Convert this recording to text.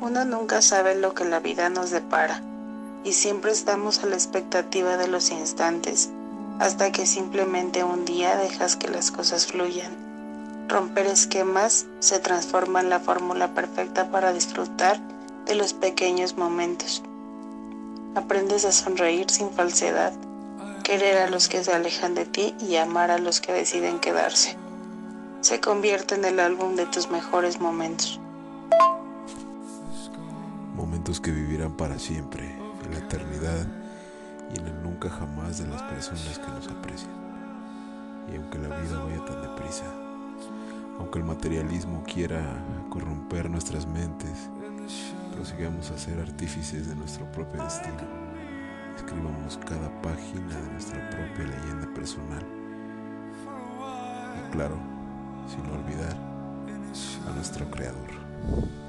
Uno nunca sabe lo que la vida nos depara y siempre estamos a la expectativa de los instantes hasta que simplemente un día dejas que las cosas fluyan. Romper esquemas se transforma en la fórmula perfecta para disfrutar de los pequeños momentos. Aprendes a sonreír sin falsedad, querer a los que se alejan de ti y amar a los que deciden quedarse. Se convierte en el álbum de tus mejores momentos. Momentos que vivirán para siempre, en la eternidad y en el nunca jamás de las personas que nos aprecian. Y aunque la vida vaya tan deprisa, aunque el materialismo quiera corromper nuestras mentes, prosigamos a ser artífices de nuestro propio destino. Escribamos cada página de nuestra propia leyenda personal. Y claro, sin olvidar a nuestro creador. Thank you.